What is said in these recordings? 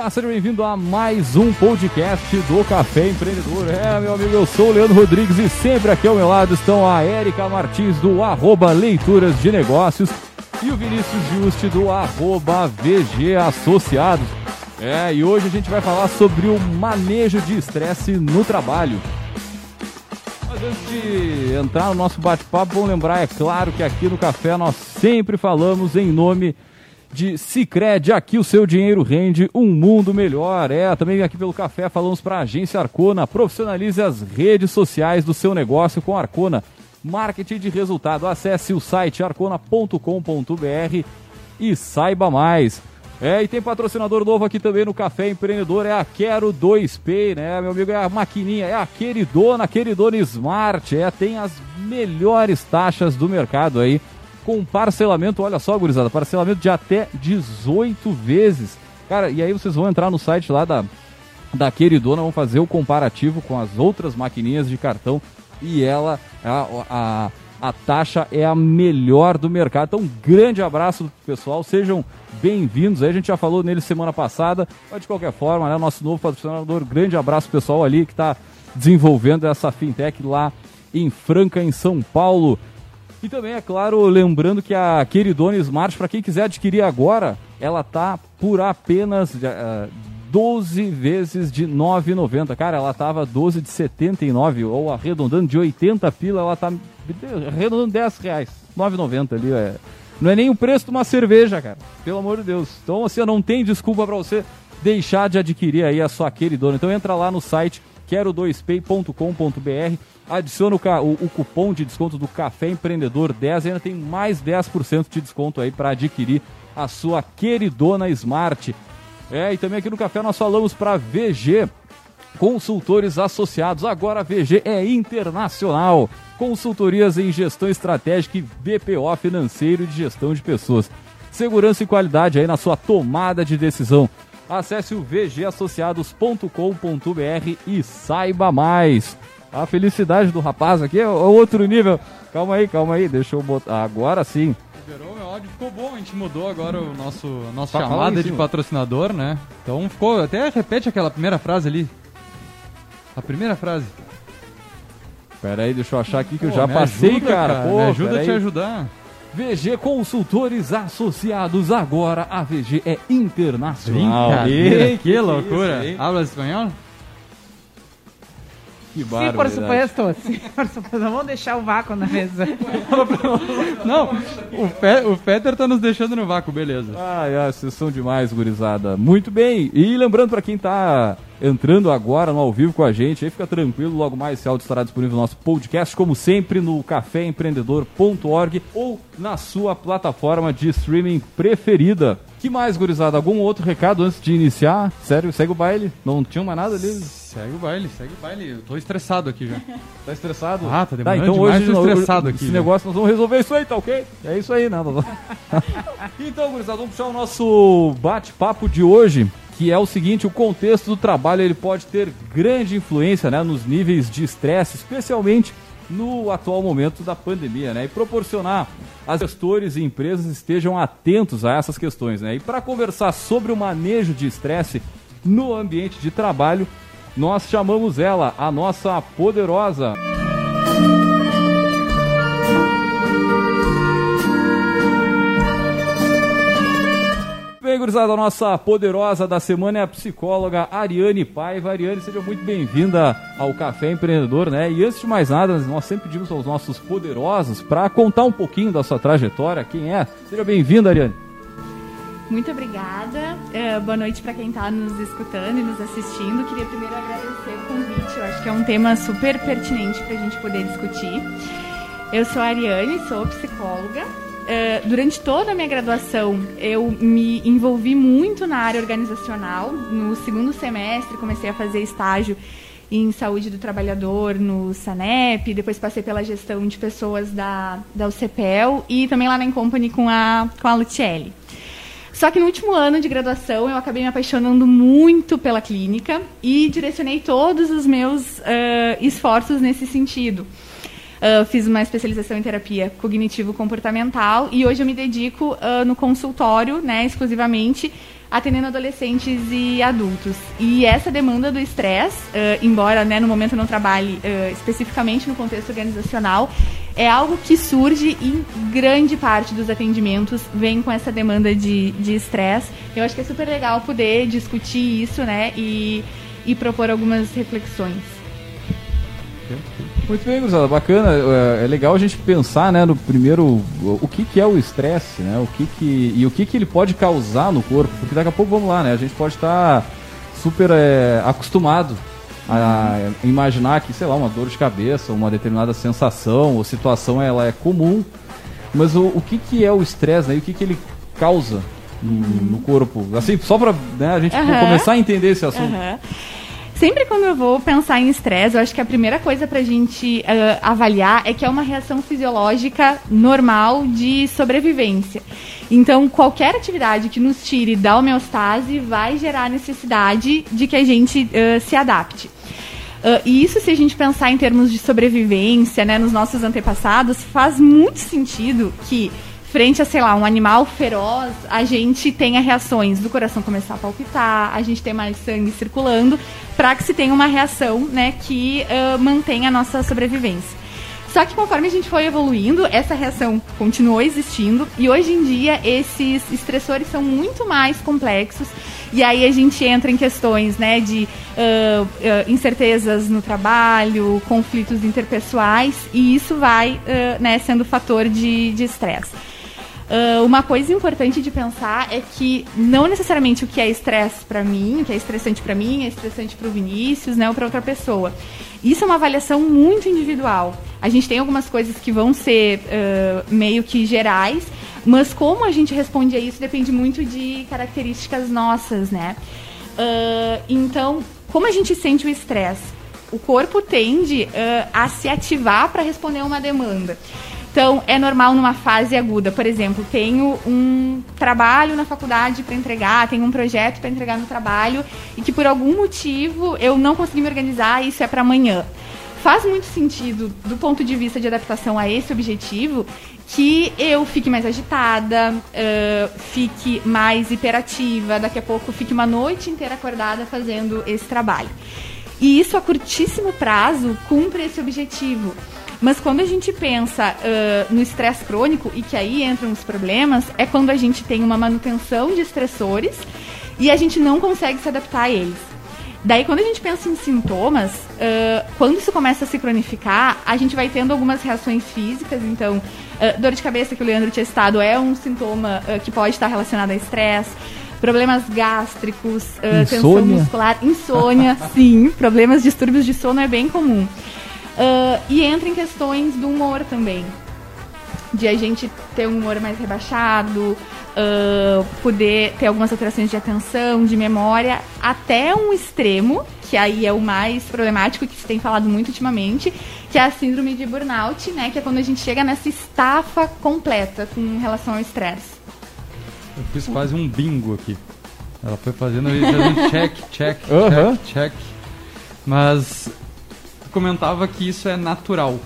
Olá, seja bem-vindo a mais um podcast do Café Empreendedor. É, meu amigo, eu sou o Leandro Rodrigues e sempre aqui ao meu lado estão a Érica Martins do arroba Leituras de Negócios e o Vinícius Juste do arroba VG Associados. É, e hoje a gente vai falar sobre o manejo de estresse no trabalho. Mas antes de entrar no nosso bate-papo, vamos lembrar, é claro, que aqui no Café nós sempre falamos em nome de Cicred, aqui o seu dinheiro rende um mundo melhor. É, também aqui pelo café falamos para a agência Arcona, profissionalize as redes sociais do seu negócio com Arcona. Marketing de resultado. Acesse o site arcona.com.br e saiba mais. É, e tem patrocinador novo aqui também no Café Empreendedor, é a Quero 2Pay, né, meu amigo? É a maquininha, é a queridona, queridona Smart, é, tem as melhores taxas do mercado aí com parcelamento, olha só, gurizada, parcelamento de até 18 vezes. Cara, e aí vocês vão entrar no site lá da, da Queridona, vão fazer o comparativo com as outras maquininhas de cartão e ela, a, a, a taxa é a melhor do mercado. Então, um grande abraço pessoal, sejam bem-vindos. A gente já falou nele semana passada, mas de qualquer forma, né, nosso novo patrocinador, grande abraço pessoal ali que está desenvolvendo essa fintech lá em Franca, em São Paulo. E também, é claro, lembrando que a Queridona Smart, para quem quiser adquirir agora, ela tá por apenas uh, eh, 12 vezes de 9,90. Cara, ela tava 12 de 79, ou arredondando de 80 pila, ela tá arredondando 10 reais. 9,90 ali, é. Não é nem o preço de uma cerveja, cara. Pelo amor de Deus. Então, você não tem desculpa para você deixar de adquirir aí a sua queridona. Então entra lá no site quero2pay.com.br adiciona o, o, o, cupom de desconto do Café Empreendedor 10 e ainda tem mais 10% de desconto aí para adquirir a sua queridona Smart. É, e também aqui no Café nós falamos para VG Consultores Associados. Agora a VG é internacional. Consultorias em gestão estratégica e BPO financeiro e de gestão de pessoas. Segurança e qualidade aí na sua tomada de decisão. Acesse o vgassociados.com.br e saiba mais. A felicidade do rapaz aqui é outro nível. Calma aí, calma aí, deixa eu botar. Agora sim. Liberou meu áudio, ficou bom. A gente mudou agora o nosso a nossa tá chamada de patrocinador, né? Então ficou. Até repete aquela primeira frase ali. A primeira frase. Pera aí, deixa eu achar aqui que Pô, eu já passei, ajuda, cara. cara. Pô, me ajuda a te ajudar. VG Consultores Associados. Agora a VG é internacional. Que, que loucura. Habla espanhol? Que Sim, por supuesto. Sim, por supuesto. Vamos deixar o vácuo na mesa. Não, o, Fe, o Fetter tá nos deixando no vácuo, beleza. Ai, ai, vocês são demais, gurizada. Muito bem. E lembrando para quem tá entrando agora no ao vivo com a gente, aí fica tranquilo, logo mais esse áudio estará disponível no nosso podcast, como sempre, no caféempreendedor.org ou na sua plataforma de streaming preferida. Que mais, gurizada? Algum outro recado antes de iniciar? Sério, segue o baile? Não tinha mais nada ali? Segue o baile, segue o baile. Eu tô estressado aqui já. Tá estressado? Ah, tá demorando tá, então demais, hoje, tô estressado aqui. Esse já. negócio nós vamos resolver isso aí, tá ok? É isso aí, né? então, gurizada, vamos puxar o nosso bate-papo de hoje, que é o seguinte, o contexto do trabalho ele pode ter grande influência né, nos níveis de estresse, especialmente no atual momento da pandemia, né? E proporcionar as gestores e empresas estejam atentos a essas questões, né? E para conversar sobre o manejo de estresse no ambiente de trabalho, nós chamamos ela, a nossa poderosa. Bem, gurizada, a nossa poderosa da semana é a psicóloga Ariane Paiva. Ariane, seja muito bem-vinda ao Café Empreendedor, né? E antes de mais nada, nós sempre pedimos aos nossos poderosos para contar um pouquinho da sua trajetória, quem é. Seja bem-vinda, Ariane. Muito obrigada. É, boa noite para quem está nos escutando e nos assistindo. Queria primeiro agradecer o convite. Eu acho que é um tema super pertinente para a gente poder discutir. Eu sou a Ariane, sou psicóloga. É, durante toda a minha graduação, eu me envolvi muito na área organizacional. No segundo semestre, comecei a fazer estágio em saúde do trabalhador no SANEP, depois passei pela gestão de pessoas da, da UCPEL e também lá na Incompany com a, com a Lutielli. Só que no último ano de graduação eu acabei me apaixonando muito pela clínica e direcionei todos os meus uh, esforços nesse sentido. Uh, fiz uma especialização em terapia cognitivo-comportamental e hoje eu me dedico uh, no consultório, né, exclusivamente, atendendo adolescentes e adultos. E essa demanda do estresse, uh, embora né, no momento não trabalhe uh, especificamente no contexto organizacional, é algo que surge em grande parte dos atendimentos, vem com essa demanda de estresse. Eu acho que é super legal poder discutir isso né, e, e propor algumas reflexões. Muito bem, Guzada, bacana. É, é legal a gente pensar, né, no primeiro, o que, que é o estresse, né, o que que, e o que, que ele pode causar no corpo, porque daqui a pouco, vamos lá, né, a gente pode estar super é, acostumado a imaginar que, sei lá, uma dor de cabeça, uma determinada sensação ou situação, ela é comum, mas o, o que, que é o estresse, né, e o que, que ele causa no, no corpo? Assim, só para né, a gente uhum. começar a entender esse assunto. Uhum. Sempre quando eu vou pensar em estresse, eu acho que a primeira coisa pra gente uh, avaliar é que é uma reação fisiológica normal de sobrevivência. Então, qualquer atividade que nos tire da homeostase vai gerar necessidade de que a gente uh, se adapte. Uh, e isso, se a gente pensar em termos de sobrevivência, né, nos nossos antepassados, faz muito sentido que frente a, sei lá, um animal feroz, a gente tenha reações do coração começar a palpitar, a gente ter mais sangue circulando, para que se tenha uma reação, né, que uh, mantenha a nossa sobrevivência. Só que conforme a gente foi evoluindo, essa reação continuou existindo e hoje em dia esses estressores são muito mais complexos e aí a gente entra em questões né, de uh, uh, incertezas no trabalho, conflitos interpessoais e isso vai uh, né, sendo fator de estresse. Uh, uma coisa importante de pensar é que não necessariamente o que é estresse para mim, o que é estressante para mim, é estressante para o Vinícius, né, ou para outra pessoa. Isso é uma avaliação muito individual. A gente tem algumas coisas que vão ser uh, meio que gerais, mas como a gente responde a isso depende muito de características nossas, né? Uh, então, como a gente sente o estresse? O corpo tende a se ativar para responder a uma demanda. Então, é normal numa fase aguda. Por exemplo, tenho um trabalho na faculdade para entregar, tenho um projeto para entregar no trabalho e que por algum motivo eu não consegui me organizar isso é para amanhã. Faz muito sentido, do ponto de vista de adaptação a esse objetivo, que eu fique mais agitada, uh, fique mais hiperativa, daqui a pouco fique uma noite inteira acordada fazendo esse trabalho. E isso a curtíssimo prazo cumpre esse objetivo. Mas quando a gente pensa uh, no estresse crônico, e que aí entram os problemas, é quando a gente tem uma manutenção de estressores e a gente não consegue se adaptar a eles. Daí, quando a gente pensa em sintomas, uh, quando isso começa a se cronificar, a gente vai tendo algumas reações físicas. Então, uh, dor de cabeça, que o Leandro tinha citado, é um sintoma uh, que pode estar relacionado a estresse. Problemas gástricos, tensão muscular, insônia, sim. Problemas, distúrbios de sono é bem comum. Uh, e entra em questões do humor também. De a gente ter um humor mais rebaixado, uh, poder ter algumas alterações de atenção, de memória, até um extremo, que aí é o mais problemático, que se tem falado muito ultimamente, que é a síndrome de burnout, né? Que é quando a gente chega nessa estafa completa com relação ao estresse. Eu fiz quase um bingo aqui. Ela foi fazendo, fazendo check, check, uhum. check, check. Mas comentava que isso é natural.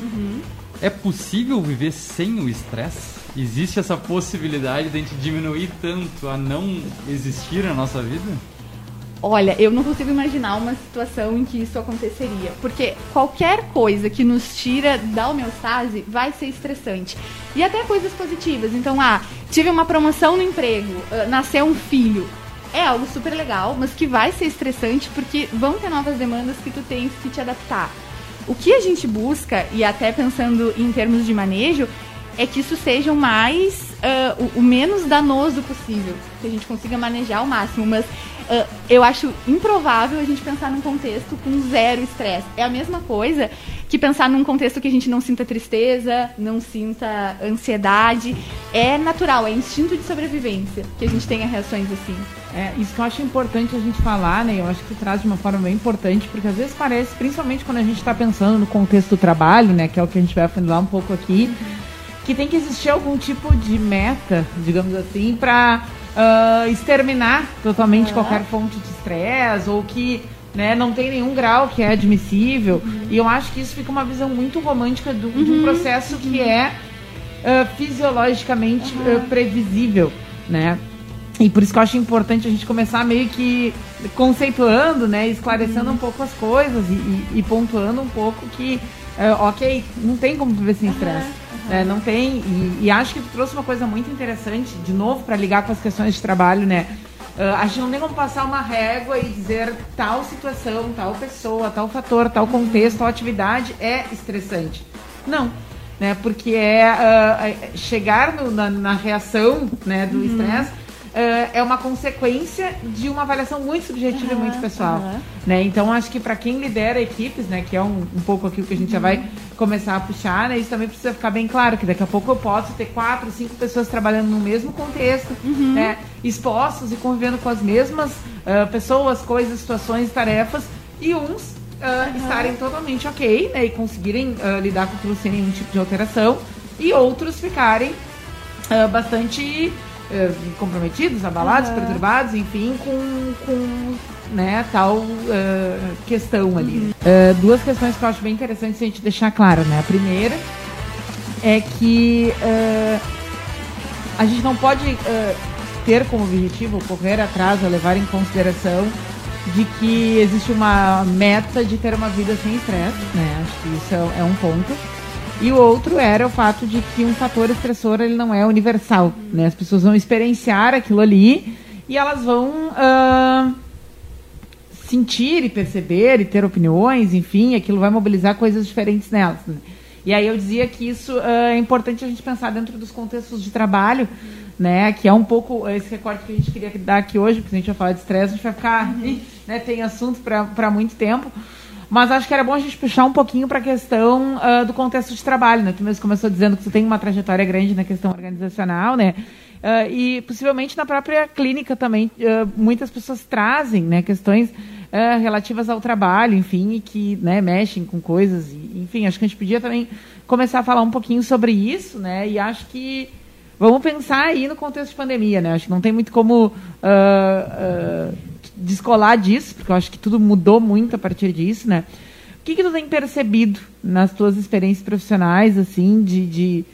Uhum. É possível viver sem o estresse? Existe essa possibilidade de a gente diminuir tanto a não existir na nossa vida? Olha, eu não consigo imaginar uma situação em que isso aconteceria. Porque qualquer coisa que nos tira da homeostase vai ser estressante. E até coisas positivas. Então, ah, tive uma promoção no emprego, uh, nasceu um filho é algo super legal, mas que vai ser estressante porque vão ter novas demandas que tu tens que te adaptar. O que a gente busca, e até pensando em termos de manejo, é que isso seja o mais, uh, o, o, menos danoso possível, que a gente consiga manejar ao máximo, mas uh, eu acho improvável a gente pensar num contexto com zero estresse. É a mesma coisa que pensar num contexto que a gente não sinta tristeza, não sinta ansiedade. É natural, é instinto de sobrevivência que a gente tenha reações assim. É, isso que eu acho importante a gente falar, né? Eu acho que traz de uma forma bem importante, porque às vezes parece, principalmente quando a gente está pensando no contexto do trabalho, né? Que é o que a gente vai afunilar um pouco aqui, que tem que existir algum tipo de meta, digamos assim, para uh, exterminar totalmente uhum. qualquer fonte de estresse ou que né? Não tem nenhum grau que é admissível. Uhum. E eu acho que isso fica uma visão muito romântica do, uhum. de um processo uhum. que é uh, fisiologicamente uh, previsível, né? E por isso que eu acho importante a gente começar meio que conceituando, né? Esclarecendo uhum. um pouco as coisas e, e, e pontuando um pouco que, ok, não tem como viver sem estresse. Uhum. Uhum. não tem. E, e, acho que tu trouxe uma coisa muito interessante, de novo, para ligar com as questões de trabalho, né? Uh, a gente não tem como passar uma régua e dizer tal situação, tal pessoa, tal fator, tal contexto, tal atividade é estressante. Não. Né, porque é uh, chegar no, na, na, reação né, do uhum. estresse uh, é uma consequência de uma avaliação muito subjetiva uhum, e muito pessoal. Uhum. Né? Então, acho que para quem lidera equipes, né, que é um, um pouco aquilo que a gente já vai começar a puxar, né, isso também precisa ficar bem claro, que daqui a pouco eu posso ter quatro, cinco pessoas trabalhando no mesmo contexto, uhum. né, expostos e convivendo com as mesmas uh, pessoas, coisas, situações, tarefas, e uns Uh, estarem totalmente ok né, e conseguirem uh, lidar com aquilo sem nenhum tipo de alteração e outros ficarem uh, bastante eh, comprometidos, abalados, uhum. perturbados, enfim, com, com né, tal uh, questão ali. Uhum. Uh, duas questões que eu acho bem interessantes a gente deixar claro, né? A primeira é que a gente não pode ter como objetivo correr atrás ou levar em consideração de que existe uma meta de ter uma vida sem estresse, né? Acho que isso é um ponto. E o outro era o fato de que um fator estressor ele não é universal. Né? As pessoas vão experienciar aquilo ali e elas vão uh, sentir e perceber e ter opiniões, enfim, aquilo vai mobilizar coisas diferentes nelas. Né? E aí eu dizia que isso uh, é importante a gente pensar dentro dos contextos de trabalho, né? Que é um pouco esse recorte que a gente queria dar aqui hoje, porque a gente vai falar de estresse, a gente vai ficar, né, tem assunto para muito tempo. Mas acho que era bom a gente puxar um pouquinho para a questão uh, do contexto de trabalho, né? Tu mesmo começou dizendo que você tem uma trajetória grande na questão organizacional, né? Uh, e possivelmente na própria clínica também, uh, muitas pessoas trazem né, questões relativas ao trabalho, enfim, e que né, mexem com coisas. E, enfim, acho que a gente podia também começar a falar um pouquinho sobre isso, né? E acho que vamos pensar aí no contexto de pandemia, né? Acho que não tem muito como descolar disso, porque eu acho que tudo mudou muito a partir disso, né? O que, que tu tem percebido nas tuas experiências profissionais, assim, de, de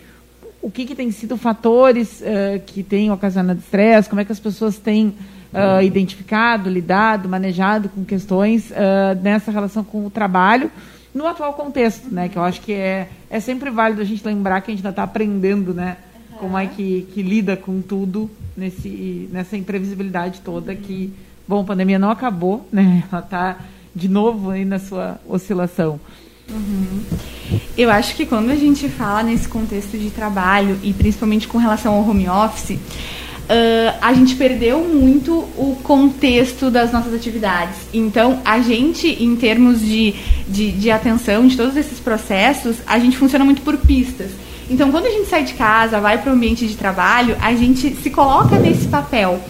o que, que tem sido fatores uh, que têm ocasionado estresse, como é que as pessoas têm uh, identificado, lidado, manejado com questões uh, nessa relação com o trabalho no atual contexto, né? Que eu acho que é, é sempre válido a gente lembrar que a gente ainda está aprendendo, né? Uhum. Como é que, que lida com tudo nesse, nessa imprevisibilidade toda que Bom, a pandemia não acabou, né? Ela está de novo aí na sua oscilação. Uhum. Eu acho que quando a gente fala nesse contexto de trabalho e principalmente com relação ao home office, uh, a gente perdeu muito o contexto das nossas atividades. Então, a gente, em termos de, de, de atenção de todos esses processos, a gente funciona muito por pistas. Então, quando a gente sai de casa, vai para o ambiente de trabalho, a gente se coloca nesse papel.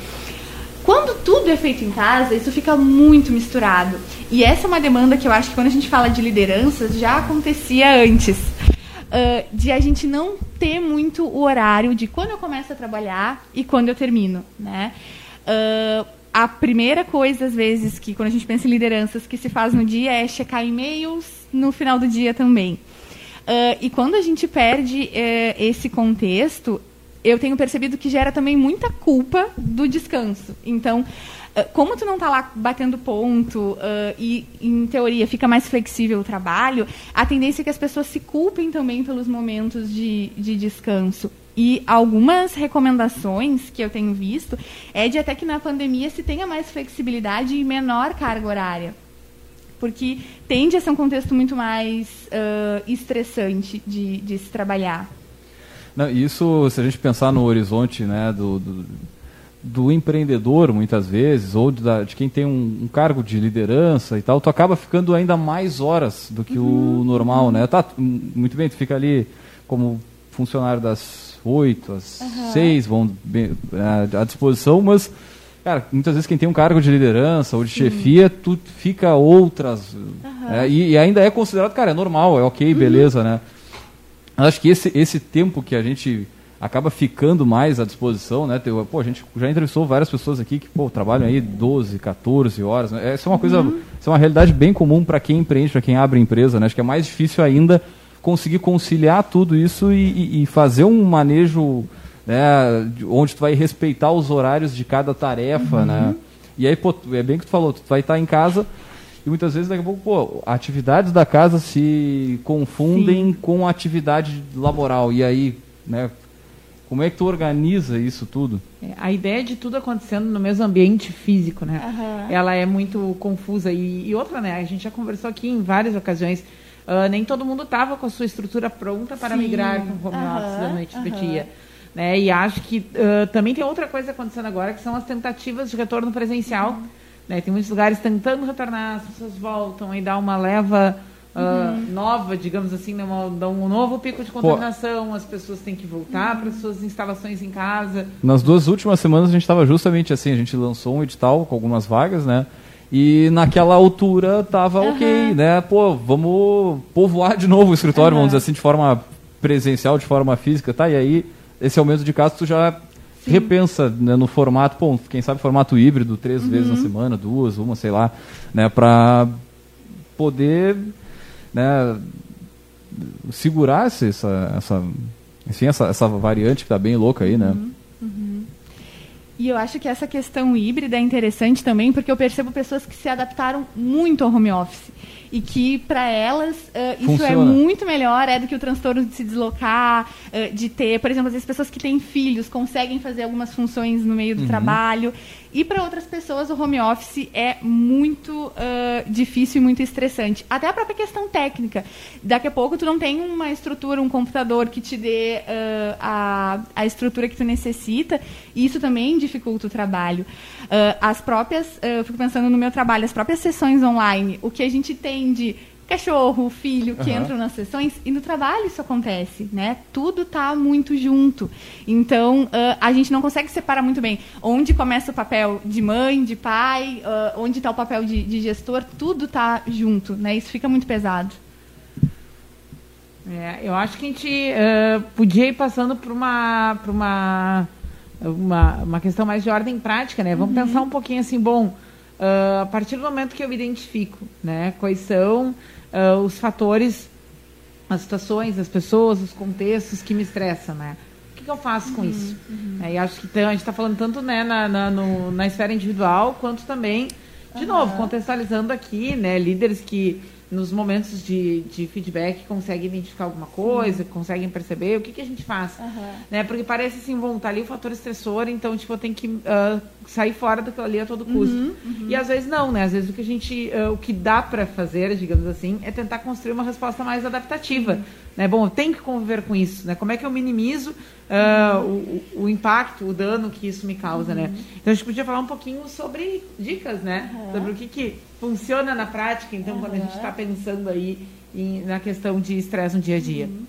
Quando tudo é feito em casa, isso fica muito misturado. E essa é uma demanda que eu acho que quando a gente fala de lideranças já acontecia antes. Uh, de a gente não ter muito o horário de quando eu começo a trabalhar e quando eu termino, né? Uh, a primeira coisa, às vezes, que quando a gente pensa em lideranças que se faz no dia é checar e-mails no final do dia também. Uh, e quando a gente perde uh, esse contexto, eu tenho percebido que gera também muita culpa do descanso. Então, eh, como tu não está lá batendo ponto uh, e, em teoria, fica mais flexível o trabalho, a tendência é que as pessoas se culpem também pelos momentos de, de descanso. E algumas recomendações que eu tenho visto é de até que na pandemia se tenha mais flexibilidade e menor carga horária. Porque tende a ser um contexto muito mais uh, estressante de, de se trabalhar. Não, isso, se a gente pensar no horizonte né, do, do, do empreendedor, muitas vezes, ou de, de quem tem um, um, cargo de liderança e tal, tu acaba ficando ainda mais horas do que uhum. o normal, né? Tá, muito bem, tu fica ali como funcionário das oito às uhum. seis, vão bem, à, à disposição, mas Cara, muitas vezes quem tem um cargo de liderança ou de Sim. chefia, tu fica outras. Uhum. É, e, e, ainda é considerado, cara, é normal, é ok, uhum. beleza, né? Acho que esse, esse tempo que a gente acaba ficando mais à disposição, né? Pô, a gente já entrevistou várias pessoas aqui que pô, trabalham aí 12, 14 horas. Né? Essa é uma coisa, uhum. é uma realidade bem comum para quem empreende, para quem abre empresa, né? Acho que é mais difícil ainda conseguir conciliar tudo isso e, e, e fazer um manejo né? Onde tu vai respeitar os horários de cada tarefa, uhum. né? E aí, pô, é bem que tu falou, tu vai estar em casa e muitas vezes daqui a pouco, pô, atividades da casa se confundem Sim. com atividade laboral. E aí, né, como é que tu organiza isso tudo? É, a ideia de tudo acontecendo no mesmo ambiente físico, né? Uhum. Ela é muito confusa. E, e, outra, né? A gente já conversou aqui em várias ocasiões. Uh, nem todo mundo estava com a sua estrutura pronta para Sim. migrar com o home uhum. office da noite uhum. para dia. Né? E acho que uh, também tem outra coisa acontecendo agora, que são as tentativas de retorno presencial. Uhum. Né? Tem muitos lugares tentando retornar, as pessoas voltam e dá uma leva uh, nova, digamos assim, né, uma, dá um novo pico de contaminação, Pô. as pessoas têm que voltar para suas instalações em casa. Nas duas últimas semanas a gente estava justamente assim, a gente lançou um edital com algumas vagas, né? E naquela altura tava uhum. ok, né? Pô, vamos povoar de novo o escritório, uhum. vamos dizer assim, de forma presencial, de forma física, tá? E aí, esse aumento de casos, tu já Sim. repensa né, no formato, pô, quem sabe formato híbrido, três uhum. vezes na semana, duas, uma, sei lá, né? Pra poder né, segurar essa, essa, enfim, essa, essa variante que está bem louca aí, né? Uhum, uhum. E eu acho que essa questão híbrida é interessante também, porque eu percebo pessoas que se adaptaram muito ao home office e que para elas uh, isso é muito melhor é do que o transtorno de se deslocar, uh, de ter, por exemplo, as pessoas que têm filhos conseguem fazer algumas funções no meio do uhum. trabalho e para outras pessoas, o home office é muito uh, difícil e muito estressante. Até a própria questão técnica. Daqui a pouco tu não tem uma estrutura, um computador que te dê uh, a, a estrutura que tu necessita. E isso também dificulta o trabalho. Uh, as próprias, eu fico pensando no meu trabalho, as próprias sessões online, o que a gente tem de cachorro, filho que uhum. entram nas sessões e no trabalho isso acontece, né? Tudo tá muito junto. Então uh, a gente não consegue separar muito bem onde começa o papel de mãe, de pai, uh, onde está o papel de, de, gestor, tudo tá junto, né? Isso fica muito pesado. É, eu acho que a gente uh, podia ir passando por uma, por uma, uma, uma questão mais de ordem prática, né? Vamos uhum. pensar um pouquinho assim, bom, a partir do momento que eu identifico, né, quais são uh, os fatores, as situações, as pessoas, os contextos que me estressam, né? O que, que eu faço com uhum, isso? Uhum. É, e acho que a gente está falando tanto né, na, na, no, na esfera individual, quanto também, de uhum. novo, contextualizando aqui, né, líderes que nos momentos de, de feedback conseguem identificar alguma coisa, uhum. conseguem perceber o que, que a gente faz. Uhum. Né? Porque parece assim, bom, tá ali o fator estressor, então tipo, eu tenho que uh, sair fora daquilo ali a todo custo. Uhum, uhum. E às vezes não, né? Às vezes o que a gente, uh, o que dá para fazer, digamos assim, é tentar construir uma resposta mais adaptativa. Uhum. Né? Bom, eu tenho que conviver com isso, né? Como é que eu minimizo uh, o, o, impacto, o dano que isso me causa, né? Uhum. Então a gente podia falar um pouquinho sobre dicas, né? Sobre o que, que funciona na prática, então, quando a gente está pensando aí em, na questão de estresse no dia a dia. Uhum.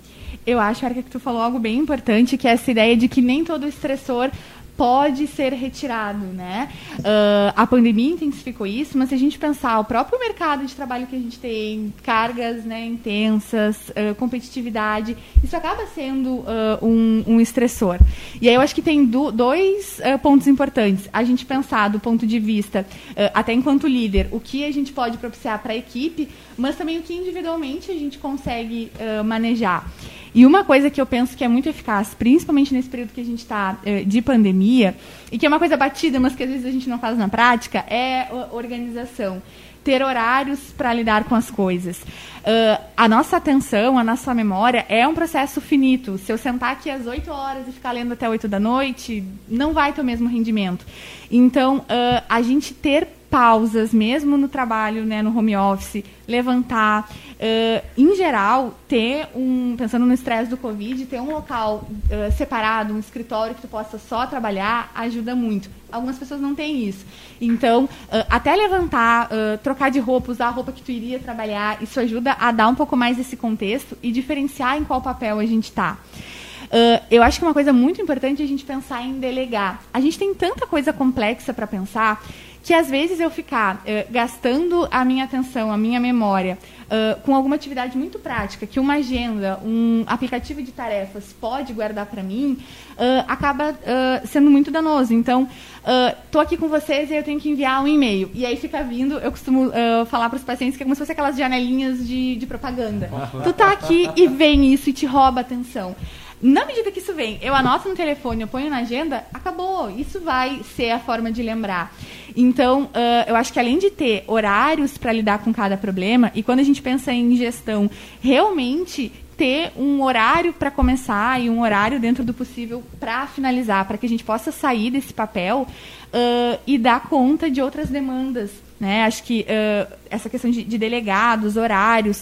Eu acho, Erika, que tu falou algo bem importante, que é essa ideia de que nem todo estressor pode ser retirado, né? Uh, a pandemia intensificou isso, mas se a gente pensar o próprio mercado de trabalho que a gente tem, cargas né, intensas, uh, competitividade, isso acaba sendo uh, um, um, estressor. E aí eu acho que tem do, dois pontos importantes. A gente pensar do ponto de vista, até enquanto líder, o que a gente pode propiciar para a equipe, mas também o que individualmente a gente consegue manejar. E uma coisa que eu penso que é muito eficaz, principalmente nesse período que a gente está eh, de pandemia, e que é uma coisa batida, mas que às vezes a gente não faz na prática, é organização. Ter horários para lidar com as coisas. Uh, a nossa atenção, a nossa memória é um processo finito. Se eu sentar aqui às 8 horas e ficar lendo até 8 da noite, não vai ter o mesmo rendimento. Então, uh, a gente ter pausas, mesmo no trabalho, né, no home office, levantar. Uh, em geral, ter um, pensando no estresse do Covid, ter um local uh, separado, um escritório que tu possa só trabalhar, ajuda muito. Algumas pessoas não têm isso. Então, uh, até levantar, trocar de roupa, usar a roupa que tu iria trabalhar, isso ajuda a dar um pouco mais esse contexto e diferenciar em qual papel a gente está. Uh, eu acho que uma coisa muito importante é a gente pensar em delegar. A gente tem tanta coisa complexa para pensar que às vezes eu ficar uh, gastando a minha atenção, a minha memória, uh, com alguma atividade muito prática, que uma agenda, um aplicativo de tarefas pode guardar para mim, uh, acaba uh, sendo muito danoso. Então, estou aqui com vocês e eu tenho que enviar um e-mail. E aí fica vindo, eu costumo falar para os pacientes que é como se fosse aquelas janelinhas de, de propaganda. tu tá aqui e vem isso e te rouba a atenção. Na medida que isso vem, eu anoto no telefone, eu ponho na agenda, acabou. Isso vai ser a forma de lembrar. Então, uh, eu acho que além de ter horários para lidar com cada problema, e quando a gente pensa em gestão, realmente ter um horário para começar e um horário dentro do possível para finalizar, para que a gente possa sair desse papel uh, e dar conta de outras demandas. Né? Acho que uh, essa questão de, de delegados, horários.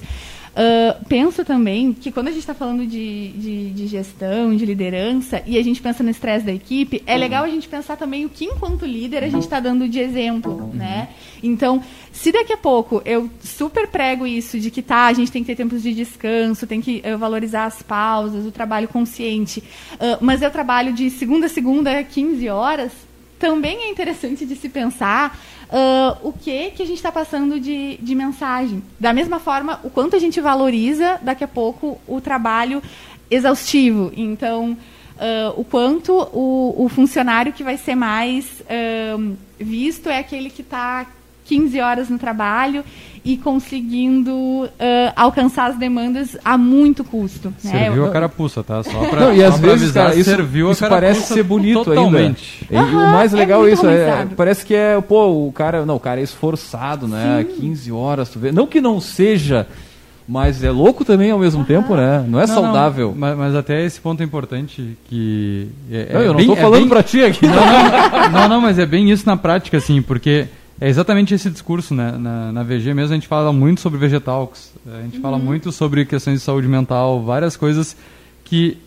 Uh, penso também que quando a gente está falando de, de, de, gestão, de liderança, e a gente pensa no estresse da equipe, é uhum. legal a gente pensar também o que, enquanto líder, a gente está dando de exemplo, uhum. né? Então, se daqui a pouco eu super prego isso de que tá, a gente tem que ter tempos de descanso, tem que uh, valorizar as pausas, o trabalho consciente, uh, mas eu trabalho de segunda a segunda, 15 horas, também é interessante de se pensar uh, o que, que a gente está passando de, de mensagem. Da mesma forma, o quanto a gente valoriza, daqui a pouco, o trabalho exaustivo. Então, uh, o quanto o, o, funcionário que vai ser mais uh, visto é aquele que está 15 horas no trabalho e conseguindo uh, alcançar as demandas a muito custo. Né? Serviu a carapuça, tá? Só pra, Não, e às vezes, avisar, cara, isso, serviu isso parece ser bonito totalmente. ainda. Uhum, o mais legal é isso, é, parece que é, pô, o cara, não, o cara é esforçado, né? Sim. 15 horas, tu vê. Não que não seja mas é louco também ao mesmo tempo, né? Não é não, saudável. Não, mas, mas, até esse ponto é importante que. É, não, eu não estou falando é bem... pra ti aqui. Não, não, não, mas é bem isso na prática, assim, porque é exatamente esse discurso, né? Na, na VG mesmo a gente fala muito sobre vegetalks, a gente uhum. fala muito sobre questões de saúde mental, várias coisas que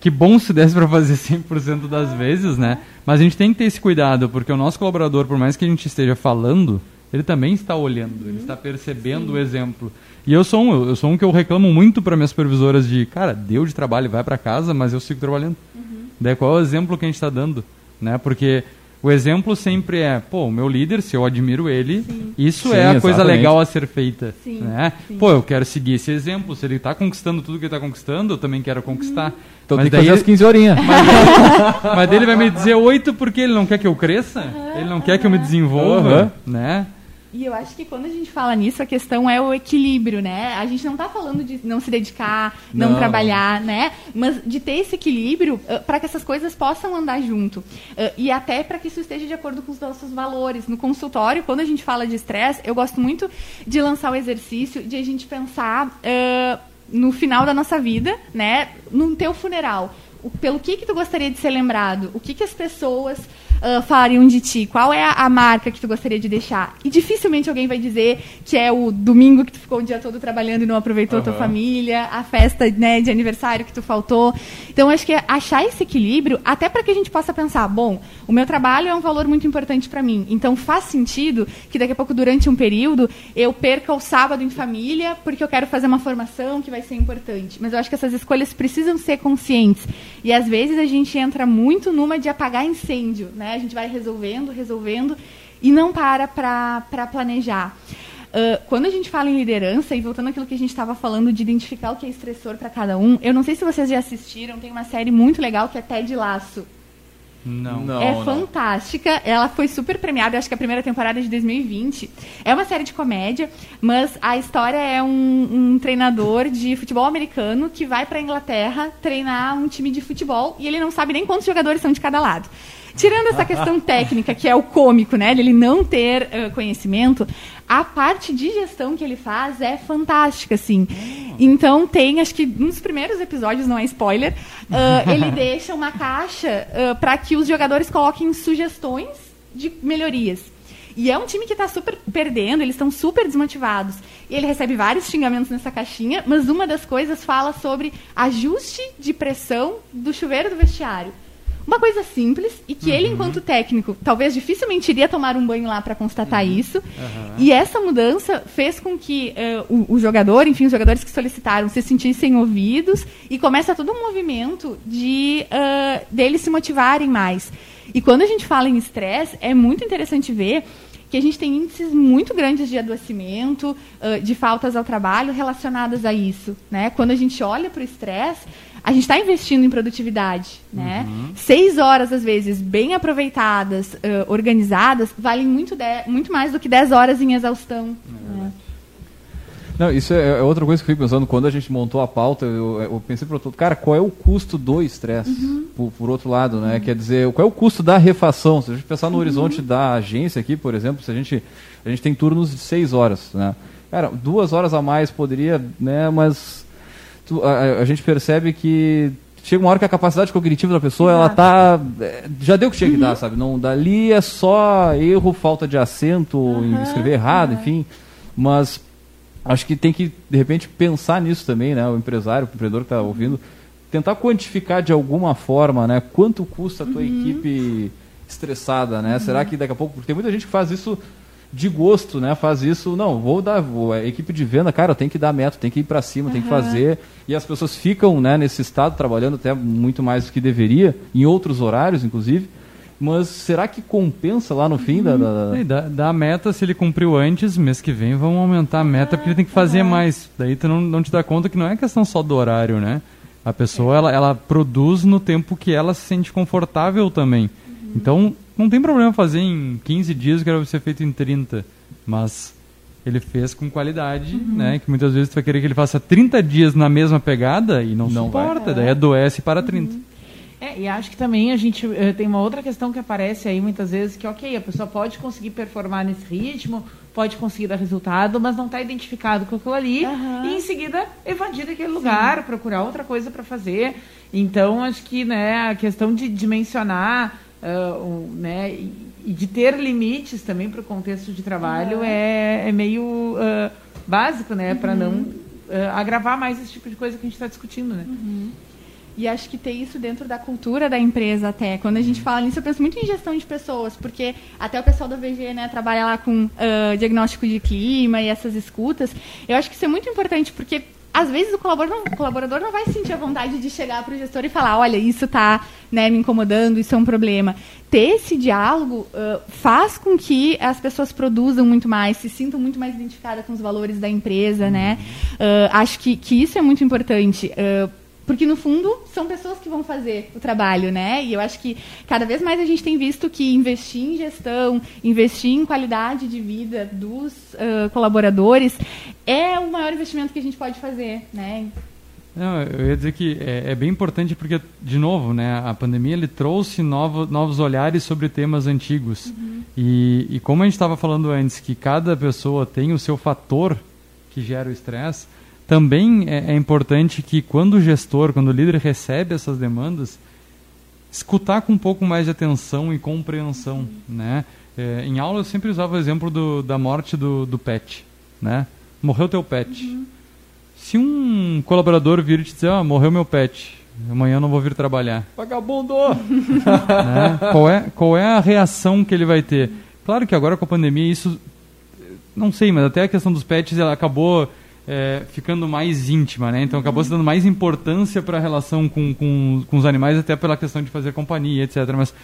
que bom se desse para fazer 100% das vezes, né? Mas a gente tem que ter esse cuidado, porque o nosso colaborador, por mais que a gente esteja falando, ele também está olhando, uhum. ele está percebendo Sim. o exemplo. E eu sou um, eu sou um que eu reclamo muito para minhas supervisoras de, cara, deu de trabalho, vai para casa, mas eu sigo trabalhando. Uhum. Daí qual é o exemplo que a gente está dando, né? Porque o exemplo sempre é, pô, o meu líder, se eu admiro ele, sim. isso sim, é a exatamente. coisa legal a ser feita. Sim, né? Pô, eu quero seguir esse exemplo. Se ele está conquistando tudo que ele está conquistando, eu também quero conquistar. Uhum. Então mas tem que fazer as 15 horinhas. Mas, mas ele vai me dizer oito porque ele não quer que eu cresça, ele não quer que eu me desenvolva, uhum. né? E eu acho que quando a gente fala nisso, a questão é o equilíbrio, né? A gente não está falando de não se dedicar, não, não, trabalhar, né? Mas de ter esse equilíbrio uh, para que essas coisas possam andar junto. Uh, e até para que isso esteja de acordo com os nossos valores. No consultório, quando a gente fala de estresse, eu gosto muito de lançar o exercício de a gente pensar uh, no final da nossa vida, né? No teu funeral. O, pelo que que tu gostaria de ser lembrado? O que que as pessoas uh, falariam de ti? Qual é a, a, marca que tu gostaria de deixar? E dificilmente alguém vai dizer que é o domingo que tu ficou o dia todo trabalhando e não aproveitou uhum. tua família, a festa né, de aniversário que tu faltou. Então, acho que é achar esse equilíbrio, até para que a gente possa pensar, bom, o meu trabalho é um valor muito importante para mim. Então, faz sentido que daqui a pouco, durante um período, eu perca o sábado em família porque eu quero fazer uma formação que vai ser importante. Mas eu acho que essas escolhas precisam ser conscientes. E às vezes a gente entra muito numa de apagar incêndio, né? A gente vai resolvendo, resolvendo e não para para planejar. Uh, quando a gente fala em liderança, e voltando àquilo que a gente estava falando de identificar o que é estressor para cada um, eu não sei se vocês já assistiram, tem uma série muito legal que é Ted Laço. Não. não é não. fantástica. Ela foi super premiada, acho que a primeira temporada é de 2020. É uma série de comédia, mas a história é um, um treinador de futebol americano que vai para Inglaterra treinar um time de futebol e ele não sabe nem quantos jogadores são de cada lado. Tirando essa questão técnica, que é o cômico, né? Ele não ter uh, conhecimento, a parte de gestão que ele faz é fantástica, assim. Então tem, acho que nos primeiros episódios, não é spoiler, uh, ele deixa uma caixa uh, para que os jogadores coloquem sugestões de melhorias. E é um time que está super perdendo, eles estão super desmotivados. E ele recebe vários xingamentos nessa caixinha, mas uma das coisas fala sobre ajuste de pressão do chuveiro do vestiário. Uma coisa simples e que uhum. ele, enquanto técnico, talvez dificilmente iria tomar um banho lá para constatar uhum. isso. Uhum. E essa mudança fez com que uh, o, o, jogador, enfim, os jogadores que solicitaram, se sentissem ouvidos e começa todo um movimento de uh, deles se motivarem mais. E quando a gente fala em estresse, é muito interessante ver que a gente tem índices muito grandes de adoecimento, uh, de faltas ao trabalho relacionadas a isso. Né? Quando a gente olha para o estresse, a gente está investindo em produtividade. Né? Uhum. Seis horas, às vezes, bem aproveitadas, uh, organizadas, valem muito, muito mais do que dez horas em exaustão. É né? Não, isso é, é, outra coisa que eu fui pensando. Quando a gente montou a pauta, eu, eu pensei para todo, cara, qual é o custo do estresse? Uhum. Por, por, outro lado, né? Uhum. Quer dizer, qual é o custo da refação? Se a gente pensar no uhum. horizonte da agência aqui, por exemplo, se a gente, a gente tem turnos de seis horas, né? Cara, duas horas a mais poderia, né? Mas tu, a, a, gente percebe que chega uma hora que a capacidade cognitiva da pessoa, Exato. ela tá. É, já deu o que tinha que dar, uhum. sabe? Não, dali é só erro, falta de acento, uhum. escrever errado, enfim. Mas acho que tem que, de repente, pensar nisso também, né? O empresário, o empreendedor que está ouvindo, tentar quantificar de alguma forma, né? Quanto custa a tua uhum. equipe estressada, né? Uhum. Será que daqui a pouco... Porque tem muita gente que faz isso de gosto, né? Faz isso, não, vou dar, vou, a equipe de venda, cara, tem que dar meta, tem que ir para cima, uhum. tem que fazer. E as pessoas ficam, né, nesse estado trabalhando até muito mais do que deveria, em outros horários, inclusive. Mas será que compensa lá no fim da, da... da, da meta, se ele cumpriu antes, mês que vem vamos aumentar a meta porque ele tem que fazer mais. Daí tu não, não te dá conta que não é questão só do horário, né? A pessoa, ela, ela produz no tempo que ela se sente confortável também. Uhum. Então, não tem problema fazer em 15 dias que era ser feito em 30. Mas ele fez com qualidade, uhum. né? Que muitas vezes tu vai querer que ele faça 30 dias na mesma pegada e não, não suporta. Vai. Daí adoece para 30. Uhum. É, e acho que também a gente uh, tem uma outra questão que aparece aí muitas vezes, que ok, a pessoa pode conseguir performar nesse ritmo, pode conseguir dar resultado, mas não está identificado com aquilo ali, uhum. e em seguida evadir daquele lugar, Sim. procurar outra coisa para fazer. Então, acho que né, a questão de dimensionar uh, um, né, e de ter limites também para o contexto de trabalho uhum. é, é, meio uh, básico, né, para uhum. não agravar mais esse tipo de coisa que a gente está discutindo. Né? Uhum. E acho que ter isso dentro da cultura da empresa até. Quando a gente fala nisso, eu penso muito em gestão de pessoas, porque até o pessoal da VG né, trabalha lá com uh, diagnóstico de clima e essas escutas. Eu acho que isso é muito importante, porque às vezes o colaborador não, o colaborador não vai sentir a vontade de chegar para o gestor e falar, olha, isso está né, me incomodando, isso é um problema. Ter esse diálogo uh, faz com que as pessoas produzam muito mais, se sintam muito mais identificadas com os valores da empresa, né? Uh, acho que, que isso é muito importante. Uh, porque, no fundo, são pessoas que vão fazer o trabalho, né? E eu acho que cada vez mais a gente tem visto que investir em gestão, investir em qualidade de vida dos uh, colaboradores é o maior investimento que a gente pode fazer, né? Não, eu ia dizer que é, é, bem importante porque, de novo, né, a pandemia ele trouxe novo, novos olhares sobre temas antigos. Uhum. E, e como a gente estava falando antes, que cada pessoa tem o seu fator que gera o estresse, também é, é importante que quando o gestor, quando o líder recebe essas demandas, escutar com um pouco mais de atenção e compreensão, né? É, em aula eu sempre usava o exemplo do, da morte do, do pet, né? Morreu teu pet. Uhum. Se um colaborador vir e te dizer, ah, morreu meu pet, amanhã eu não vou vir trabalhar. Vagabundo! né? qual, é, qual é a reação que ele vai ter? Claro que agora com a pandemia isso, não sei, mas até a questão dos pets ela acabou é, ficando mais íntima, né? Então acabou se dando mais importância para a relação com, com, com os animais, até pela questão de fazer companhia, etc. Mas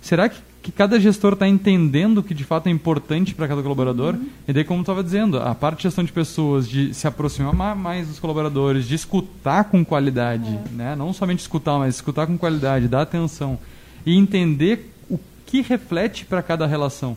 será que, que cada gestor está entendendo o que de fato é importante para cada colaborador? Uhum. E daí, como estava dizendo, a parte de gestão de pessoas, de se aproximar mais dos colaboradores, de escutar com qualidade, uhum. né? Não somente escutar, mas escutar com qualidade, dar atenção e entender o que reflete para cada relação.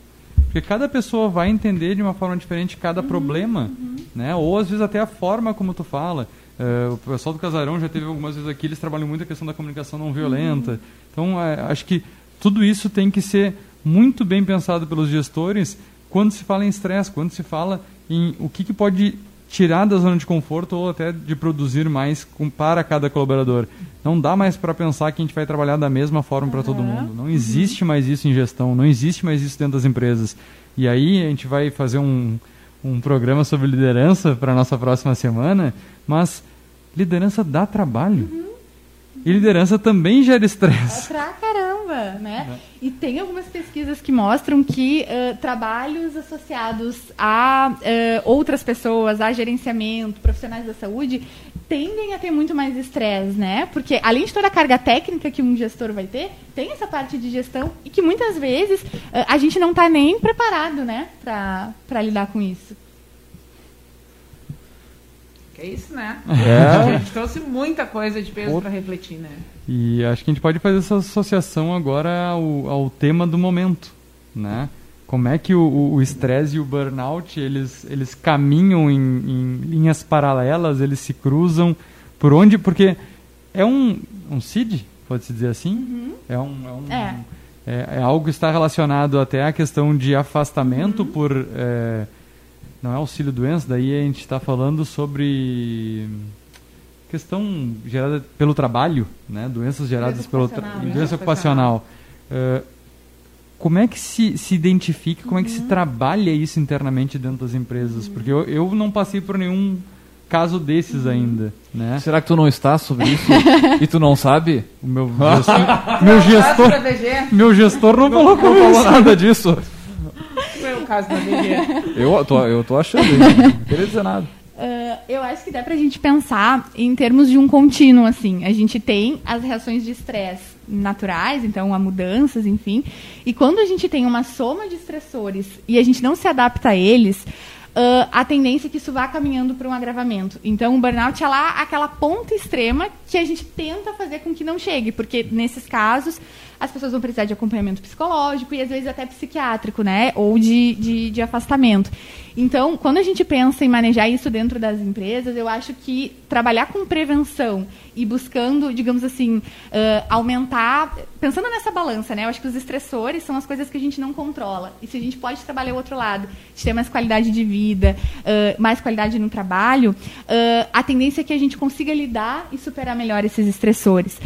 Porque cada pessoa vai entender de uma forma diferente cada uhum, problema, uhum. né? Ou às vezes até a forma como tu fala. Uh, o pessoal do Casarão já teve algumas vezes aqui, eles trabalham muito a questão da comunicação não violenta. Uhum. Então, uh, acho que tudo isso tem que ser muito bem pensado pelos gestores quando se fala em estresse, quando se fala em o que, que pode tirar da zona de conforto ou até de produzir mais com, para cada colaborador. Não dá mais para pensar que a gente vai trabalhar da mesma forma uhum. para todo mundo. Não existe uhum. mais isso em gestão, não existe mais isso dentro das empresas. E aí a gente vai fazer um, um programa sobre liderança para a nossa próxima semana, mas liderança dá trabalho. Uhum. E liderança também gera estresse. É pra caramba, né? É. E tem algumas pesquisas que mostram que uh, trabalhos associados a uh, outras pessoas, a gerenciamento, profissionais da saúde, tendem a ter muito mais estresse, né? Porque além de toda a carga técnica que um gestor vai ter, tem essa parte de gestão e que muitas vezes uh, a gente não está nem preparado, né, para lidar com isso. É isso, né? É. A gente trouxe muita coisa de peso para refletir, né? E acho que a gente pode fazer essa associação agora ao, ao tema do momento, né? Como é que o estresse e o burnout eles, eles caminham em, em, linhas paralelas, eles se cruzam por onde? Porque é um, um CID, pode-se dizer assim? Uhum. É, um, é, um é. é, é. algo que está relacionado até à questão de afastamento uhum. por. É, não é auxílio-doença, daí a gente está falando sobre questão gerada pelo trabalho, né? doenças geradas pelo tra... Né? doença ocupacional. Uh, como é que se, se identifica, como uhum. é que se uhum. trabalha isso internamente dentro das empresas? Uhum. Porque eu, eu não passei por nenhum caso desses uhum. ainda, né? Será que tu não está sobre isso e tu não sabe? O meu gestor, meu gestor, meu gestor não, não colocou não falou nada disso caso da eu, tô, eu tô achando isso. Não queria dizer nada. Uh, eu acho que dá pra gente pensar em termos de um contínuo, assim. A gente tem as reações de estresse naturais, então há mudanças, enfim. E quando a gente tem uma soma de estressores e a gente não se adapta a eles, uh, a tendência é que isso vá caminhando para um agravamento. Então, o burnout é lá aquela ponta extrema que a gente tenta fazer com que não chegue, porque nesses casos as pessoas vão precisar de acompanhamento psicológico e às vezes até psiquiátrico, né? Ou de, de, de, afastamento. Então, quando a gente pensa em manejar isso dentro das empresas, eu acho que trabalhar com prevenção e buscando, digamos assim, uh, aumentar. Pensando nessa balança, né? Eu acho que os estressores são as coisas que a gente não controla. E se a gente pode trabalhar o outro lado, de ter mais qualidade de vida, uh, mais qualidade no trabalho, uh, a tendência é que a gente consiga lidar e superar melhor esses estressores.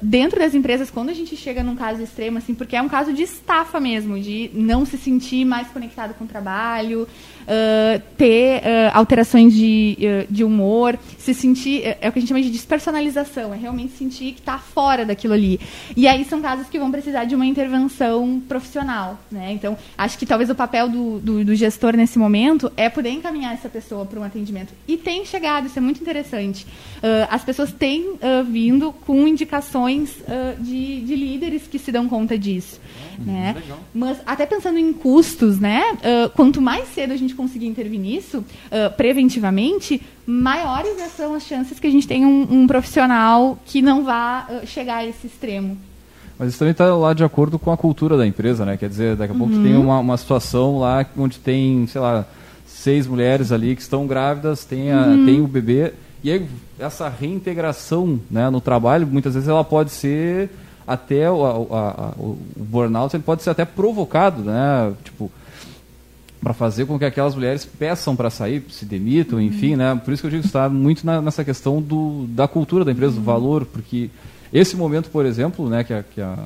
dentro das empresas, quando a gente chega chega num caso extremo, assim, porque é um caso de estafa mesmo, de não se sentir mais conectado com o trabalho, uh, ter uh, alterações de, uh, de humor, se sentir. É o que a gente chama de despersonalização, é realmente sentir que está fora daquilo ali. E aí são casos que vão precisar de uma intervenção profissional. Né? Então, acho que talvez o papel do, do, do gestor nesse momento é poder encaminhar essa pessoa para um atendimento. E tem chegado, isso é muito interessante. as pessoas têm vindo com indicações de, de líderes que se dão conta disso. Uhum, né? Mas até pensando em custos, né? quanto mais cedo a gente gente conseguir intervir nisso uh, preventivamente, maiores são as chances que a gente tenha um, um profissional que não vá uh, chegar a esse extremo. Mas isso também está lá de acordo com a cultura da empresa, né? Quer dizer, daqui a pouco uhum. tem uma, uma situação lá onde tem, sei lá, seis mulheres ali que estão grávidas, tem, a, uhum. tem o bebê. E aí, essa reintegração né, no trabalho, muitas vezes ela pode ser até o, a, a, o burnout, ele pode ser até provocado, né? Tipo, para fazer com que aquelas mulheres peçam para sair, se demitam, uhum. enfim, né? Por isso que eu digo que está muito na, nessa questão do, da cultura da empresa, uhum. do valor, porque esse momento, por exemplo, né, que a, que a,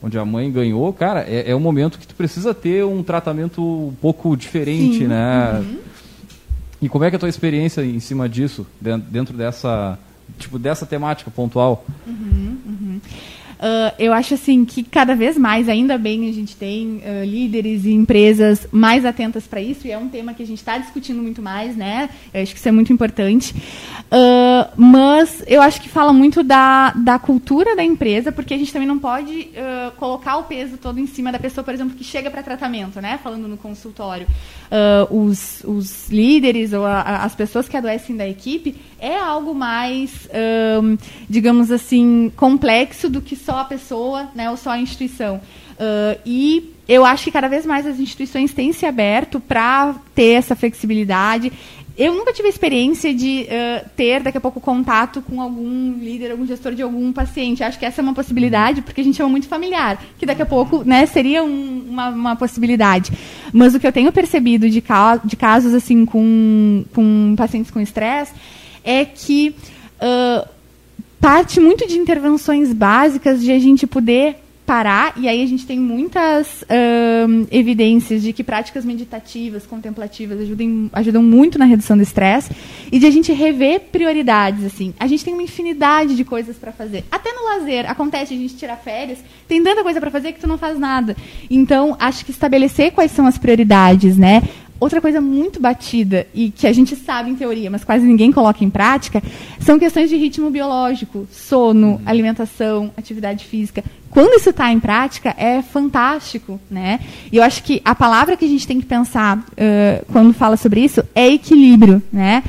onde a mãe ganhou, cara, é, é um momento que tu precisa ter um tratamento um pouco diferente, Sim. né? Uhum. E como é que é a tua experiência em cima disso, dentro dessa, tipo, dessa temática pontual? Uhum, uhum. Uh, eu acho assim que cada vez mais, ainda bem, a gente tem uh, líderes e empresas mais atentas para isso, e é um tema que a gente está discutindo muito mais, né? Eu acho que isso é muito importante. Uh, mas eu acho que fala muito da, da cultura da empresa, porque a gente também não pode colocar o peso todo em cima da pessoa, por exemplo, que chega para tratamento, né? Falando no consultório. os, os líderes ou a, as pessoas que adoecem da equipe é algo mais, digamos assim, complexo do que só só a pessoa, né, ou só a instituição. Uh, e eu acho que cada vez mais as instituições têm se aberto para ter essa flexibilidade. Eu nunca tive a experiência de uh, ter, daqui a pouco, contato com algum líder, algum gestor de algum paciente. Acho que essa é uma possibilidade, porque a gente chama muito familiar, que daqui a pouco né, seria um, uma, uma, possibilidade. Mas o que eu tenho percebido de, ca de casos assim com, com pacientes com estresse é que uh, parte muito de intervenções básicas de a gente poder parar, e aí a gente tem muitas evidências de que práticas meditativas, contemplativas, ajudem, ajudam muito na redução do estresse, e de a gente rever prioridades, assim. A gente tem uma infinidade de coisas para fazer. Até no lazer, acontece a gente tirar férias, tem tanta coisa para fazer que tu não faz nada. Então, acho que estabelecer quais são as prioridades, né? Outra coisa muito batida e que a gente sabe em teoria, mas quase ninguém coloca em prática, são questões de ritmo biológico, sono, uhum. alimentação, atividade física. Quando isso está em prática, é fantástico, né? E eu acho que a palavra que a gente tem que pensar uh, quando fala sobre isso é equilíbrio, né?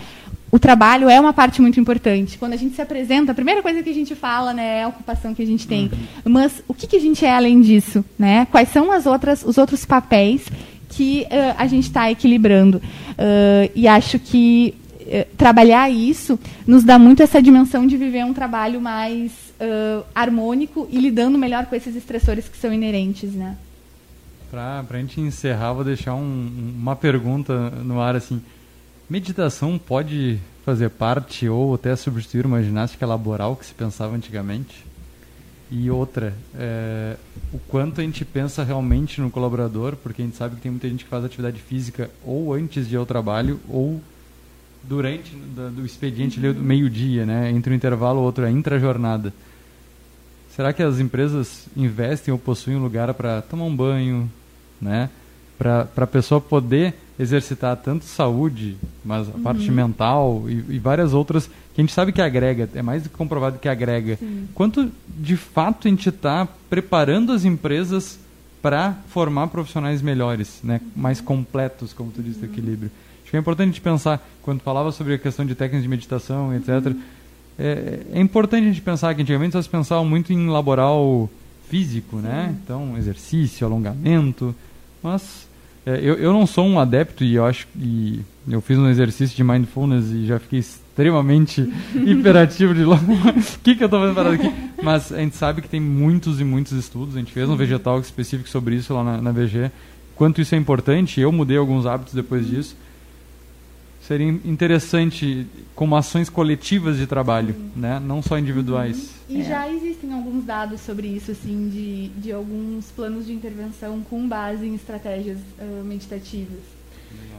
o trabalho é uma parte muito importante. Quando a gente se apresenta, a primeira coisa que a gente fala né, é a ocupação que a gente tem. Uhum. Mas o que, que, a gente é além disso? Né? Quais são as outras, os outros papéis que uh, a gente está equilibrando? Uh, e acho que uh, trabalhar isso nos dá muito essa dimensão de viver um trabalho mais harmônico e lidando melhor com esses estressores que são inerentes. Né? Para a gente encerrar, vou deixar um, uma pergunta no ar assim Meditação pode fazer parte ou até substituir uma ginástica laboral que se pensava antigamente? E outra, é, o quanto a gente pensa realmente no colaborador, porque a gente sabe que tem muita gente que faz atividade física ou antes de ir ao trabalho ou durante do, do expediente uhum. do meio-dia, né? Entre um intervalo e outro, é intra-jornada. Será que as empresas investem ou possuem um lugar para tomar um banho, né? Para a pessoa poder exercitar tanto saúde, mas a uhum. parte mental e, e, várias outras que a gente sabe que agrega, é mais do que comprovado que agrega. Sim. Quanto de fato a gente está preparando as empresas para formar profissionais melhores, né, mais completos, como tu disse, do uhum. equilíbrio. Acho que é importante a gente pensar, quando falava sobre a questão de técnicas de meditação, etc., uhum. é, é, importante a gente pensar que antigamente só se pensava muito em laboral físico, né? Então, exercício, alongamento, mas é, eu, eu não sou um adepto e eu acho que eu fiz um exercício de mindfulness e já fiquei extremamente hiperativo de logo. o que, que eu estou fazendo parado aqui? Mas a gente sabe que tem muitos e muitos estudos. A gente fez um vegetal específico sobre isso lá na, na VG. Quanto isso é importante, eu mudei alguns hábitos depois disso seria interessante como ações coletivas de trabalho, né? não só individuais. Uhum. E é. já existem alguns dados sobre isso, assim, de, de alguns planos de intervenção com base em estratégias uh, meditativas.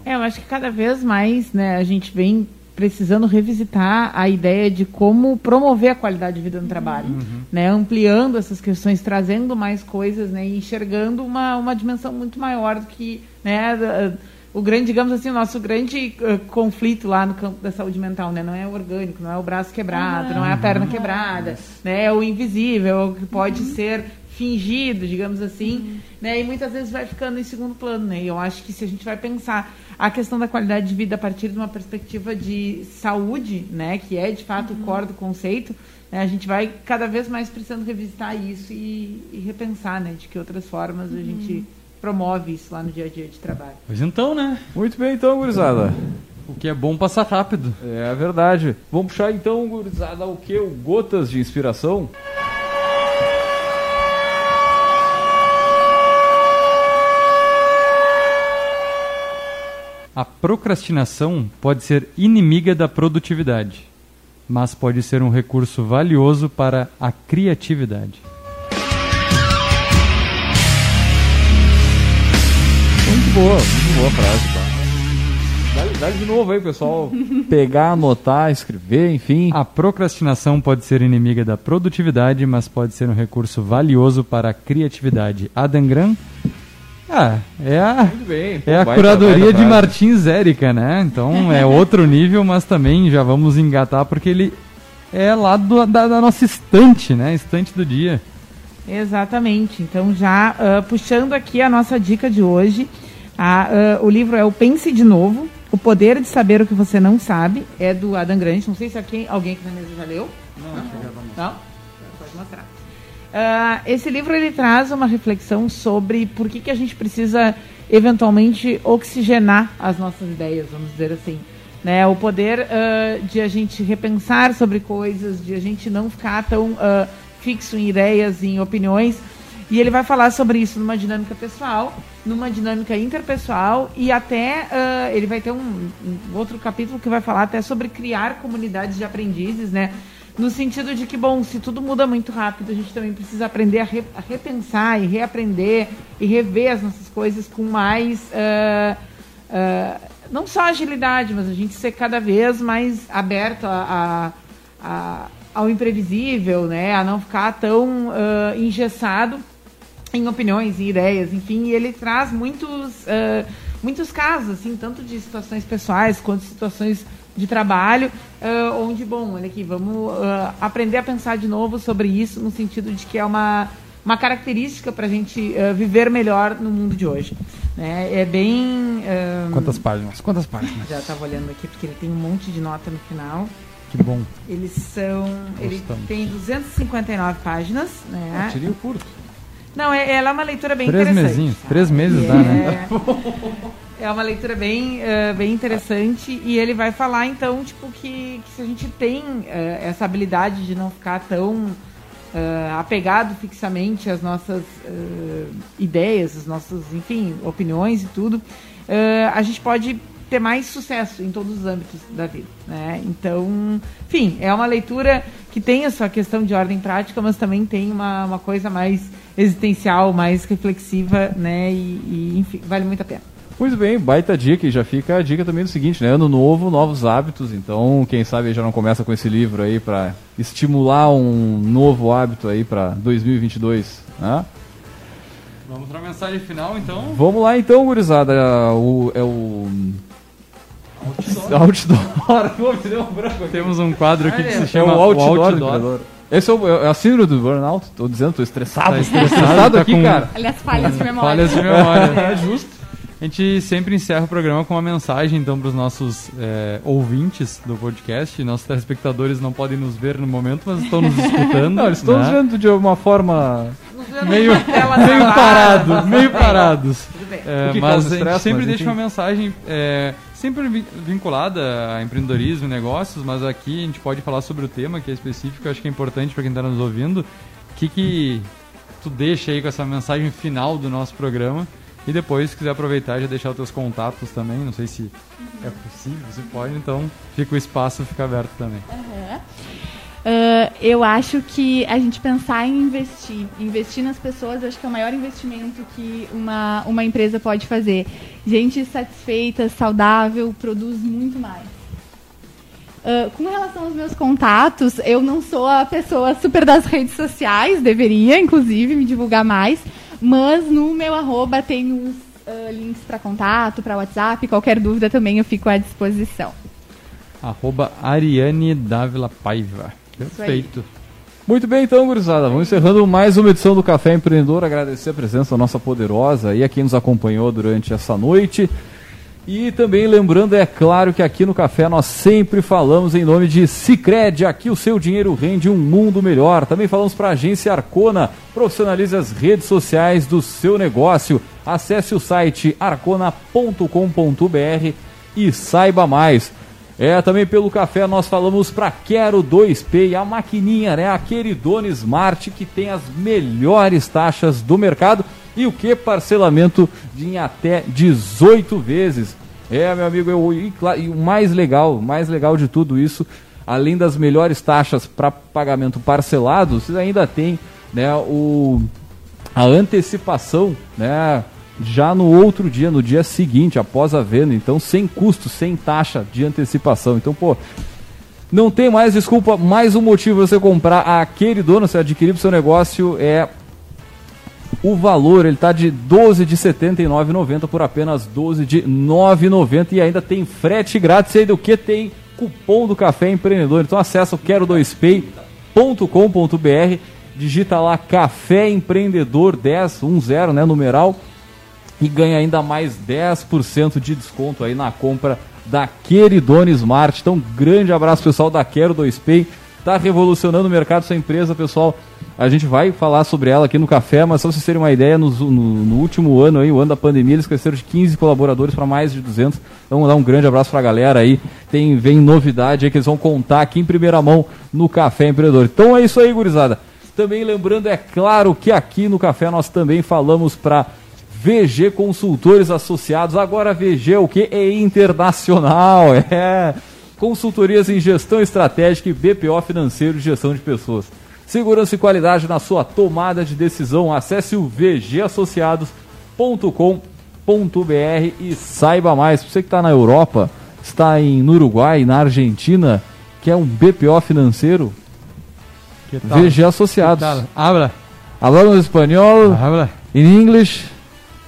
É, eu acho que cada vez mais né, a gente vem precisando revisitar a ideia de como promover a qualidade de vida no trabalho, uhum. né, ampliando essas questões, trazendo mais coisas, né, e enxergando uma, uma dimensão muito maior do que né, o grande, digamos assim, o nosso grande uh, conflito lá no campo da saúde mental, né? Não é o orgânico, não é o braço quebrado, não é a perna quebrada, né? É o invisível, é o que pode uhum. ser fingido, digamos assim, uhum. né? E muitas vezes vai ficando em segundo plano, né? E eu acho que se a gente vai pensar a questão da qualidade de vida a partir de uma perspectiva de saúde, né? Que é de fato uhum. o core do conceito, né? a gente vai cada vez mais precisando revisitar isso e, e repensar, né? De que outras formas a gente uhum promove isso lá no dia a dia de trabalho. Pois então, né? Muito bem então, gurizada. O que é bom passar rápido. É verdade. Vamos puxar então, gurizada, o que? O Gotas de Inspiração? A procrastinação pode ser inimiga da produtividade, mas pode ser um recurso valioso para a criatividade. Boa, muito boa frase, tá? Dá, de novo aí, pessoal. Pegar, anotar, escrever, enfim. A procrastinação pode ser inimiga da produtividade, mas pode ser um recurso valioso para a criatividade. Adam Graham ah, é a, bem, pô, é a curadoria de Martins Érica, né? Então é outro nível, mas também já vamos engatar porque ele é lá do, da, da nossa estante, né? Estante do dia. Exatamente. Então já uh, puxando aqui a nossa dica de hoje, uh, o livro é o Pense de Novo, O Poder de Saber o que Você Não Sabe, é do Adam Grant. Não sei se aqui, alguém aqui na mesa já leu. Não, já vamos. Não? Pode mostrar. Uh, esse livro ele traz uma reflexão sobre por que, que a gente precisa eventualmente oxigenar as nossas ideias, vamos dizer assim. Né? O poder uh, de a gente repensar sobre coisas, de a gente não ficar tão uh, fixo em ideias, em opiniões, e ele vai falar sobre isso numa dinâmica pessoal, numa dinâmica interpessoal e até uh, ele vai ter um, um, outro capítulo que vai falar até sobre criar comunidades de aprendizes, né? No sentido de que, bom, se tudo muda muito rápido, a gente também precisa aprender a, re, a repensar e reaprender e rever as nossas coisas com mais. Uh, uh, não só agilidade, mas a gente ser cada vez mais aberto a, a, a ao imprevisível, né? A não ficar tão engessado em opiniões e ideias, enfim, e ele traz muitos, uh, muitos casos, assim, tanto de situações pessoais quanto situações de trabalho, uh, onde, bom, olha aqui, vamos uh, aprender a pensar de novo sobre isso, no sentido de que é uma, uma característica para a gente viver melhor no mundo de hoje. Né? É bem. Quantas páginas? Quantas páginas? Já estava olhando aqui, porque ele tem um monte de nota no final. Que bom. Eles são. Gostamos. Ele tem 259 páginas. Né? É um pouquinho curto. Não, é, ela é uma leitura bem três interessante. Mesinhos, três meses dá, né? É uma leitura bem, uh, bem interessante e ele vai falar então tipo que, que se a gente tem uh, essa habilidade de não ficar tão uh, apegado fixamente às nossas ideias, às nossas, enfim, opiniões e tudo, a gente pode ter mais sucesso em todos os âmbitos da vida, né? Então, enfim, é uma leitura que tem a sua questão de ordem prática, mas também tem uma, uma coisa mais existencial, mais reflexiva, né? E, e enfim, vale muito a pena. Muito bem, baita dica. E já fica a dica também do seguinte, né? Ano novo, novos hábitos. Então, quem sabe já não começa com esse livro aí para estimular um novo hábito aí para 2022, né? Vamos para a mensagem final, então? Vamos lá, então, gurizada. É o... É o... Outdoor. outdoor. Temos um quadro aqui que se chama é o outdoor. O outdoor. Esse é, o, é a síndrome do burnout. Tô dizendo, tô estressado. Tá estressado, aqui, com... cara. Aliás, falhas de memória. Falhas de memória. é justo. A gente sempre encerra o programa com uma mensagem, então, para os nossos é, ouvintes do podcast. Nossos telespectadores não podem nos ver no momento, mas estão nos escutando. Não, eles estão né? nos vendo de uma forma meio, meio parados, meio parados. É, mas a gente sempre deixa uma mensagem é, sempre vinculada a empreendedorismo, negócios, mas aqui a gente pode falar sobre o tema que é específico, acho que é importante para quem está nos ouvindo. O que, que tu deixa aí com essa mensagem final do nosso programa? E depois, se quiser aproveitar, já deixar os teus contatos também. Não sei se é possível, se pode, então fica o espaço, fica aberto também. Uhum. Uh, eu acho que a gente pensar em investir, investir nas pessoas, acho que é o maior investimento que uma, uma empresa pode fazer. Gente satisfeita, saudável, produz muito mais. Uh, com relação aos meus contatos, eu não sou a pessoa super das redes sociais, deveria, inclusive, me divulgar mais, mas no meu arroba tem os uh, links para contato, para WhatsApp, qualquer dúvida também eu fico à disposição. Arroba Ariane Dávila Paiva. Perfeito. Muito bem, então, gurizada. Vamos encerrando mais uma edição do Café Empreendedor. Agradecer a presença da nossa poderosa e a quem nos acompanhou durante essa noite. E também lembrando, é claro, que aqui no Café nós sempre falamos em nome de Cicred. Aqui o seu dinheiro rende um mundo melhor. Também falamos para a agência Arcona. Profissionalize as redes sociais do seu negócio. Acesse o site arcona.com.br e saiba mais. É, também pelo café nós falamos para Quero 2P, a maquininha, né? A Queridone Smart que tem as melhores taxas do mercado e o que? Parcelamento de até 18 vezes. É, meu amigo, eu, e, e o mais legal, mais legal de tudo isso, além das melhores taxas para pagamento parcelado, vocês ainda tem né, o, a antecipação, né? Já no outro dia, no dia seguinte, após a venda. Então, sem custo, sem taxa de antecipação. Então, pô, não tem mais desculpa, mais um motivo você comprar aquele dono, você adquirir o seu negócio é o valor, ele está de 12 de R$ 79,90 por apenas 12 de R$ 9,90 e ainda tem frete grátis e do que tem cupom do Café Empreendedor. Então acessa o quero2pay.com.br, digita lá Café Empreendedor 10, 10, né, numeral e ganha ainda mais 10% de desconto aí na compra da Queridone Smart. Então, grande abraço pessoal da Quero 2Pay. Tá revolucionando o mercado essa empresa, pessoal. A gente vai falar sobre ela aqui no café, mas só vocês terem uma ideia, no, no, no último ano aí, o ano da pandemia, eles cresceram de 15 colaboradores para mais de 200. Então, dar um grande abraço para a galera aí. Tem vem novidade aí que eles vão contar aqui em primeira mão no Café Empreendedor. Então é isso aí, gurizada. Também lembrando, é claro que aqui no café nós também falamos para VG Consultores Associados. Agora VG é o que? É internacional, é. Consultorias em gestão estratégica e BPO financeiro e gestão de pessoas. Segurança e qualidade na sua tomada de decisão. Acesse o vgassociados.com.br e saiba mais. Você que está na Europa, está em, no Uruguai, na Argentina, que é um BPO financeiro, VG Associados. Habla. Hablamos espanhol, Habla. in English.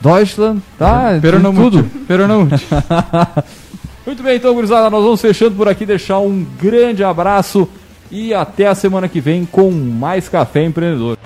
Deutschland, tá? Pero não tudo. Pero não Muito bem, então, gurizada, nós vamos fechando por aqui, deixar um grande abraço e até a semana que vem com mais Café Empreendedor.